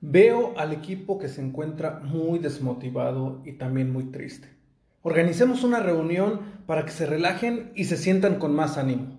Veo al equipo que se encuentra muy desmotivado y también muy triste. Organicemos una reunión para que se relajen y se sientan con más ánimo.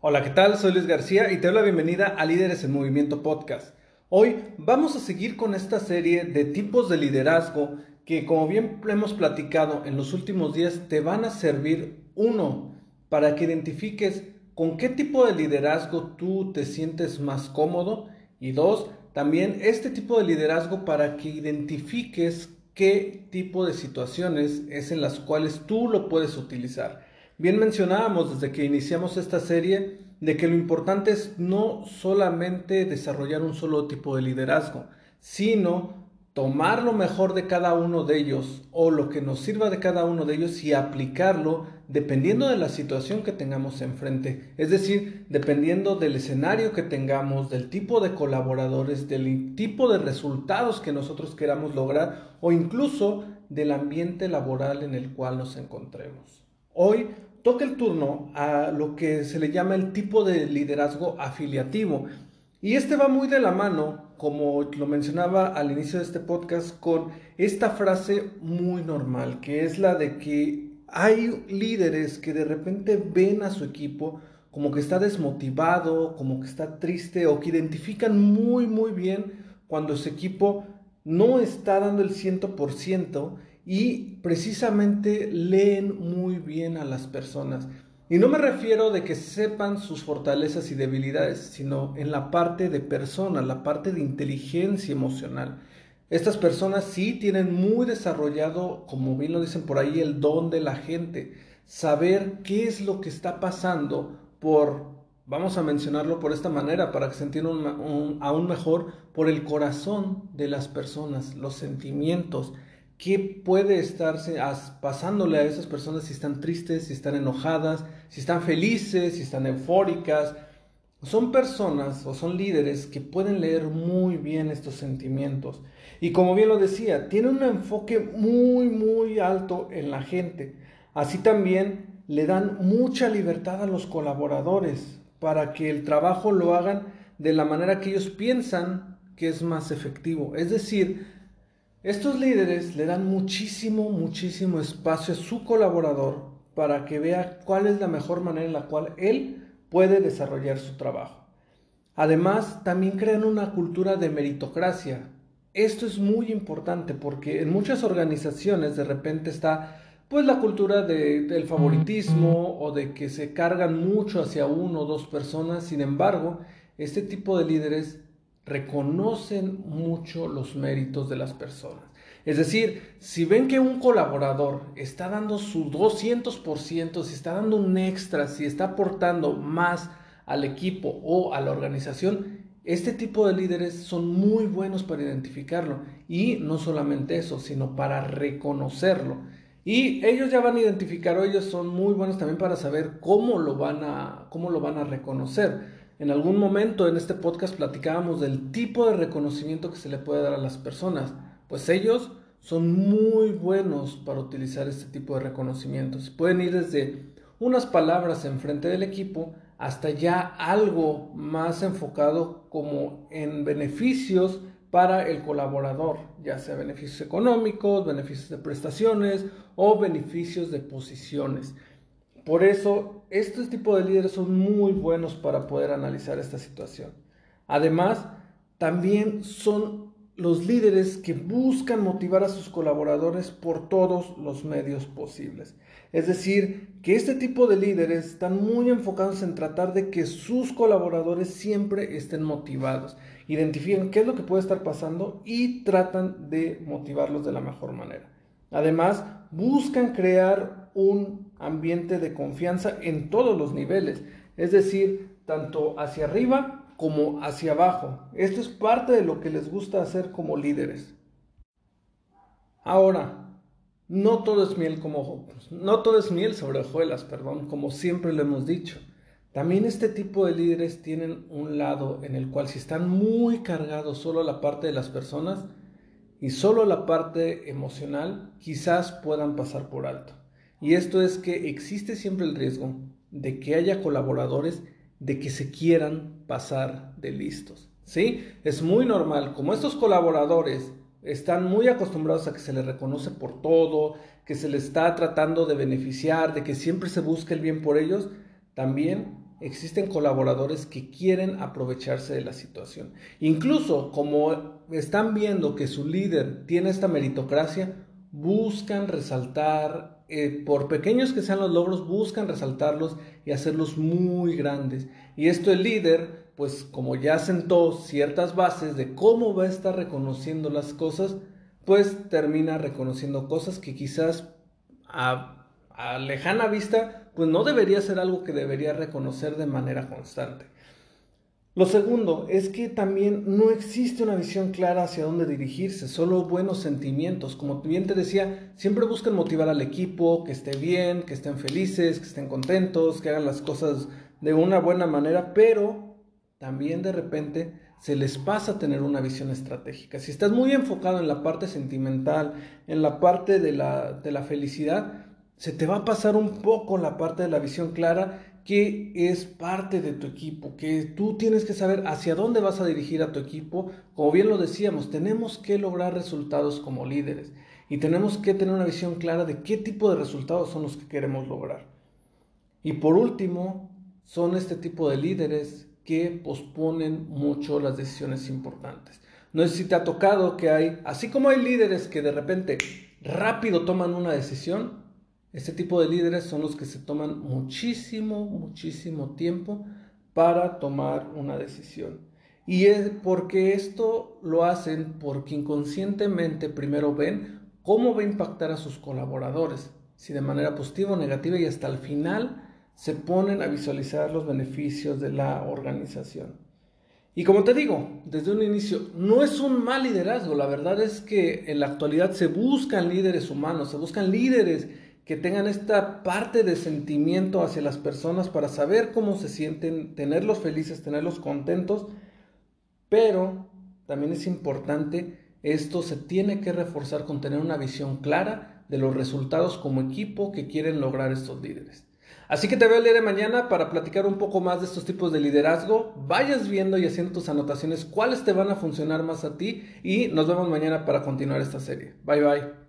Hola, ¿qué tal? Soy Luis García y te doy la bienvenida a Líderes en Movimiento Podcast. Hoy vamos a seguir con esta serie de tipos de liderazgo que, como bien hemos platicado en los últimos días, te van a servir, uno, para que identifiques con qué tipo de liderazgo tú te sientes más cómodo y dos, también este tipo de liderazgo para que identifiques qué tipo de situaciones es en las cuales tú lo puedes utilizar. Bien mencionábamos desde que iniciamos esta serie de que lo importante es no solamente desarrollar un solo tipo de liderazgo, sino tomar lo mejor de cada uno de ellos o lo que nos sirva de cada uno de ellos y aplicarlo dependiendo de la situación que tengamos enfrente. Es decir, dependiendo del escenario que tengamos, del tipo de colaboradores, del tipo de resultados que nosotros queramos lograr o incluso del ambiente laboral en el cual nos encontremos. Hoy toca el turno a lo que se le llama el tipo de liderazgo afiliativo. Y este va muy de la mano como lo mencionaba al inicio de este podcast, con esta frase muy normal, que es la de que hay líderes que de repente ven a su equipo como que está desmotivado, como que está triste o que identifican muy, muy bien cuando su equipo no está dando el 100% y precisamente leen muy bien a las personas. Y no me refiero de que sepan sus fortalezas y debilidades, sino en la parte de persona, la parte de inteligencia emocional. Estas personas sí tienen muy desarrollado, como bien lo dicen por ahí, el don de la gente. Saber qué es lo que está pasando por, vamos a mencionarlo por esta manera para que se entienda aún mejor, por el corazón de las personas, los sentimientos, qué puede estarse pasándole a esas personas si están tristes, si están enojadas, si están felices, si están eufóricas. Son personas o son líderes que pueden leer muy bien estos sentimientos. Y como bien lo decía, tienen un enfoque muy, muy alto en la gente. Así también le dan mucha libertad a los colaboradores para que el trabajo lo hagan de la manera que ellos piensan que es más efectivo. Es decir, estos líderes le dan muchísimo, muchísimo espacio a su colaborador para que vea cuál es la mejor manera en la cual él puede desarrollar su trabajo. Además, también crean una cultura de meritocracia. Esto es muy importante porque en muchas organizaciones de repente está pues la cultura del favoritismo o de que se cargan mucho hacia uno o dos personas. Sin embargo, este tipo de líderes reconocen mucho los méritos de las personas. Es decir, si ven que un colaborador está dando su 200%, si está dando un extra, si está aportando más al equipo o a la organización, este tipo de líderes son muy buenos para identificarlo. Y no solamente eso, sino para reconocerlo. Y ellos ya van a identificar, o ellos son muy buenos también para saber cómo lo van a, cómo lo van a reconocer. En algún momento en este podcast platicábamos del tipo de reconocimiento que se le puede dar a las personas. Pues ellos son muy buenos para utilizar este tipo de reconocimientos. Pueden ir desde unas palabras en frente del equipo hasta ya algo más enfocado como en beneficios para el colaborador, ya sea beneficios económicos, beneficios de prestaciones o beneficios de posiciones. Por eso, estos tipos de líderes son muy buenos para poder analizar esta situación. Además, también son los líderes que buscan motivar a sus colaboradores por todos los medios posibles. Es decir, que este tipo de líderes están muy enfocados en tratar de que sus colaboradores siempre estén motivados, identifiquen qué es lo que puede estar pasando y tratan de motivarlos de la mejor manera. Además, buscan crear un ambiente de confianza en todos los niveles, es decir, tanto hacia arriba como hacia abajo. Esto es parte de lo que les gusta hacer como líderes. Ahora, no todo es miel como no todo es miel sobre hojuelas, perdón, como siempre lo hemos dicho. También este tipo de líderes tienen un lado en el cual si están muy cargados solo la parte de las personas y solo la parte emocional, quizás puedan pasar por alto. Y esto es que existe siempre el riesgo de que haya colaboradores de que se quieran pasar de listos. ¿Sí? Es muy normal, como estos colaboradores están muy acostumbrados a que se les reconoce por todo, que se les está tratando de beneficiar, de que siempre se busca el bien por ellos, también existen colaboradores que quieren aprovecharse de la situación. Incluso como están viendo que su líder tiene esta meritocracia, buscan resaltar, eh, por pequeños que sean los logros, buscan resaltarlos y hacerlos muy grandes. Y esto el líder pues como ya sentó ciertas bases de cómo va a estar reconociendo las cosas, pues termina reconociendo cosas que quizás a, a, lejana vista, pues no debería ser algo que debería reconocer de manera constante. Lo segundo es que también no existe una visión clara hacia dónde dirigirse, solo buenos sentimientos. Como bien te decía, siempre buscan motivar al equipo, que esté bien, que estén felices, que estén contentos, que hagan las cosas de una buena manera, pero también de repente se les pasa tener una visión estratégica. Si estás muy enfocado en la parte sentimental, en la parte de la, de la felicidad, se te va a pasar un poco la parte de la visión clara que es parte de tu equipo, que tú tienes que saber hacia dónde vas a dirigir a tu equipo. Como bien lo decíamos, tenemos que lograr resultados como líderes y tenemos que tener una visión clara de qué tipo de resultados son los que queremos lograr. Y por último, son este tipo de líderes que posponen mucho las decisiones importantes. No sé si te ha tocado que hay, así como hay líderes que de repente rápido toman una decisión, este tipo de líderes son los que se toman muchísimo, muchísimo tiempo para tomar una decisión. Y es porque esto lo hacen porque inconscientemente primero ven cómo va a impactar a sus colaboradores, si de manera positiva o negativa, y hasta el final se ponen a visualizar los beneficios de la organización. Y como te digo, desde un inicio, no es un mal liderazgo, la verdad es que en la actualidad se buscan líderes humanos, se buscan líderes que tengan esta parte de sentimiento hacia las personas para saber cómo se sienten, tenerlos felices, tenerlos contentos, pero también es importante, esto se tiene que reforzar con tener una visión clara de los resultados como equipo que quieren lograr estos líderes. Así que te veo el día de mañana para platicar un poco más de estos tipos de liderazgo. Vayas viendo y haciendo tus anotaciones cuáles te van a funcionar más a ti y nos vemos mañana para continuar esta serie. Bye bye.